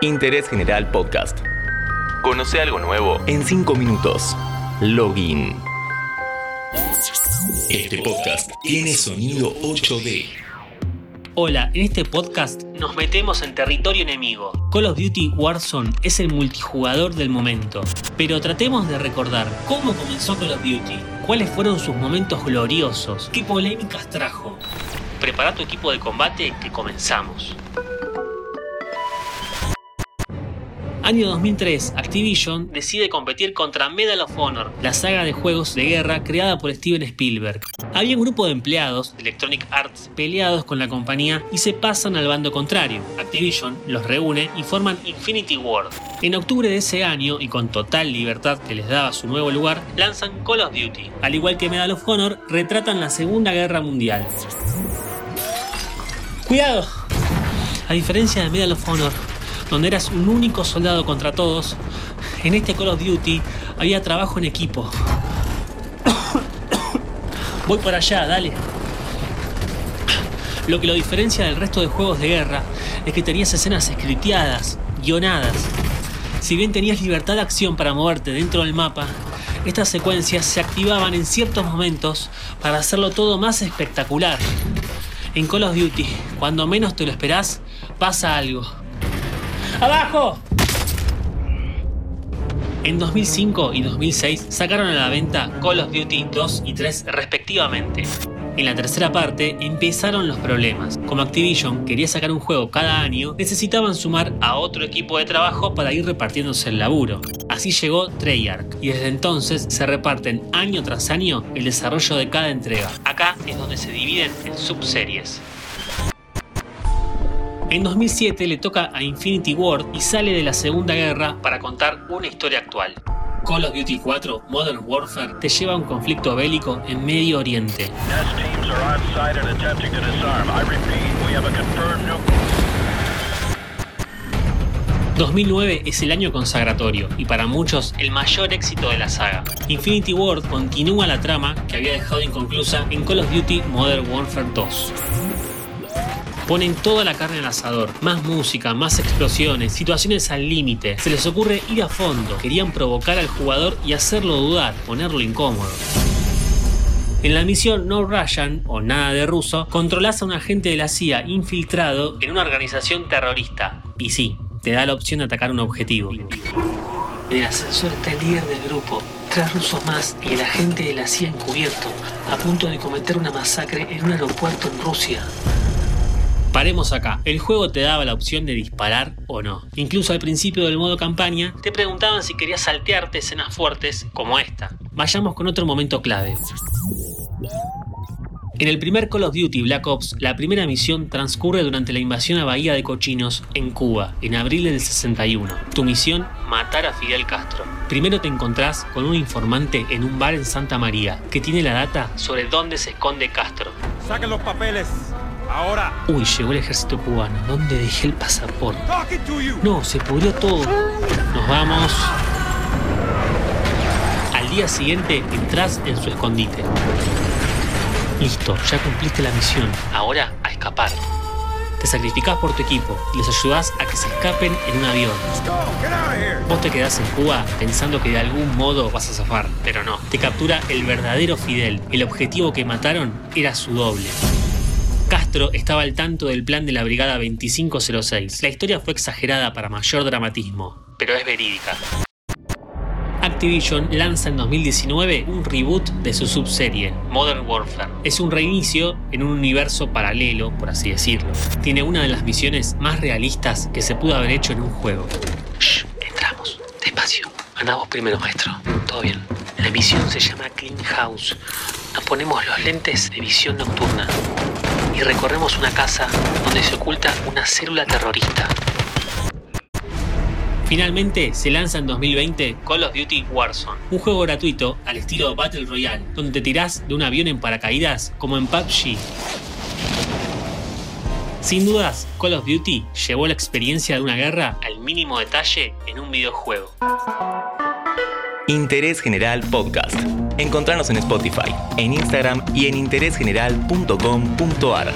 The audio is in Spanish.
Interés General Podcast. Conoce algo nuevo en 5 minutos. Login. Este podcast tiene sonido 8D. Hola, en este podcast nos metemos en territorio enemigo. Call of Duty Warzone es el multijugador del momento, pero tratemos de recordar cómo comenzó Call of Duty, cuáles fueron sus momentos gloriosos, qué polémicas trajo. Prepara tu equipo de combate que comenzamos. Año 2003, Activision decide competir contra Medal of Honor, la saga de juegos de guerra creada por Steven Spielberg. Había un grupo de empleados de Electronic Arts peleados con la compañía y se pasan al bando contrario. Activision los reúne y forman Infinity Ward. En octubre de ese año, y con total libertad que les daba su nuevo lugar, lanzan Call of Duty. Al igual que Medal of Honor, retratan la Segunda Guerra Mundial. ¡Cuidado! A diferencia de Medal of Honor, donde eras un único soldado contra todos, en este Call of Duty había trabajo en equipo. Voy por allá, dale. Lo que lo diferencia del resto de juegos de guerra es que tenías escenas escriteadas, guionadas. Si bien tenías libertad de acción para moverte dentro del mapa, estas secuencias se activaban en ciertos momentos para hacerlo todo más espectacular. En Call of Duty, cuando menos te lo esperás, pasa algo. ¡Abajo! En 2005 y 2006 sacaron a la venta Call of Duty 2 y 3 respectivamente. En la tercera parte empezaron los problemas. Como Activision quería sacar un juego cada año, necesitaban sumar a otro equipo de trabajo para ir repartiéndose el laburo. Así llegó Treyarch y desde entonces se reparten año tras año el desarrollo de cada entrega. Acá es donde se dividen en subseries. En 2007 le toca a Infinity Ward y sale de la Segunda Guerra para contar una historia actual. Call of Duty 4 Modern Warfare te lleva a un conflicto bélico en Medio Oriente. 2009 es el año consagratorio y para muchos el mayor éxito de la saga. Infinity Ward continúa la trama que había dejado inconclusa en Call of Duty Modern Warfare 2. Ponen toda la carne al asador, más música, más explosiones, situaciones al límite. Se les ocurre ir a fondo, querían provocar al jugador y hacerlo dudar, ponerlo incómodo. En la misión No Russian, o nada de ruso, controlas a un agente de la CIA infiltrado en una organización terrorista. Y sí, te da la opción de atacar un objetivo. En el ascensor está el líder del grupo, tres rusos más y el agente de la CIA encubierto, a punto de cometer una masacre en un aeropuerto en Rusia. Paremos acá. El juego te daba la opción de disparar o no. Incluso al principio del modo campaña te preguntaban si querías saltearte escenas fuertes como esta. Vayamos con otro momento clave. En el primer Call of Duty Black Ops, la primera misión transcurre durante la invasión a Bahía de Cochinos, en Cuba, en abril del 61. Tu misión, matar a Fidel Castro. Primero te encontrás con un informante en un bar en Santa María, que tiene la data sobre dónde se esconde Castro. Saquen los papeles. Ahora. Uy, llegó el ejército cubano. ¿Dónde dejé el pasaporte? No, se pudrió todo. Nos vamos. Al día siguiente entras en su escondite. Listo, ya cumpliste la misión. Ahora a escapar. Te sacrificás por tu equipo y les ayudás a que se escapen en un avión. Vos te quedás en Cuba pensando que de algún modo vas a zafar, pero no. Te captura el verdadero Fidel. El objetivo que mataron era su doble. Castro estaba al tanto del plan de la Brigada 2506. La historia fue exagerada para mayor dramatismo, pero es verídica. Activision lanza en 2019 un reboot de su subserie, Modern Warfare. Es un reinicio en un universo paralelo, por así decirlo. Tiene una de las misiones más realistas que se pudo haber hecho en un juego. Shh, entramos, despacio. Andamos primero, maestro. Todo bien. La misión se llama Clean House. Nos ponemos los lentes de visión nocturna y recorremos una casa donde se oculta una célula terrorista. Finalmente se lanza en 2020 Call of Duty Warzone, un juego gratuito al estilo Battle Royale, donde te tirás de un avión en paracaídas como en PUBG. Sin dudas, Call of Duty llevó la experiencia de una guerra al mínimo detalle en un videojuego. Interés General Podcast. Encontrarnos en Spotify, en Instagram y en interésgeneral.com.ar.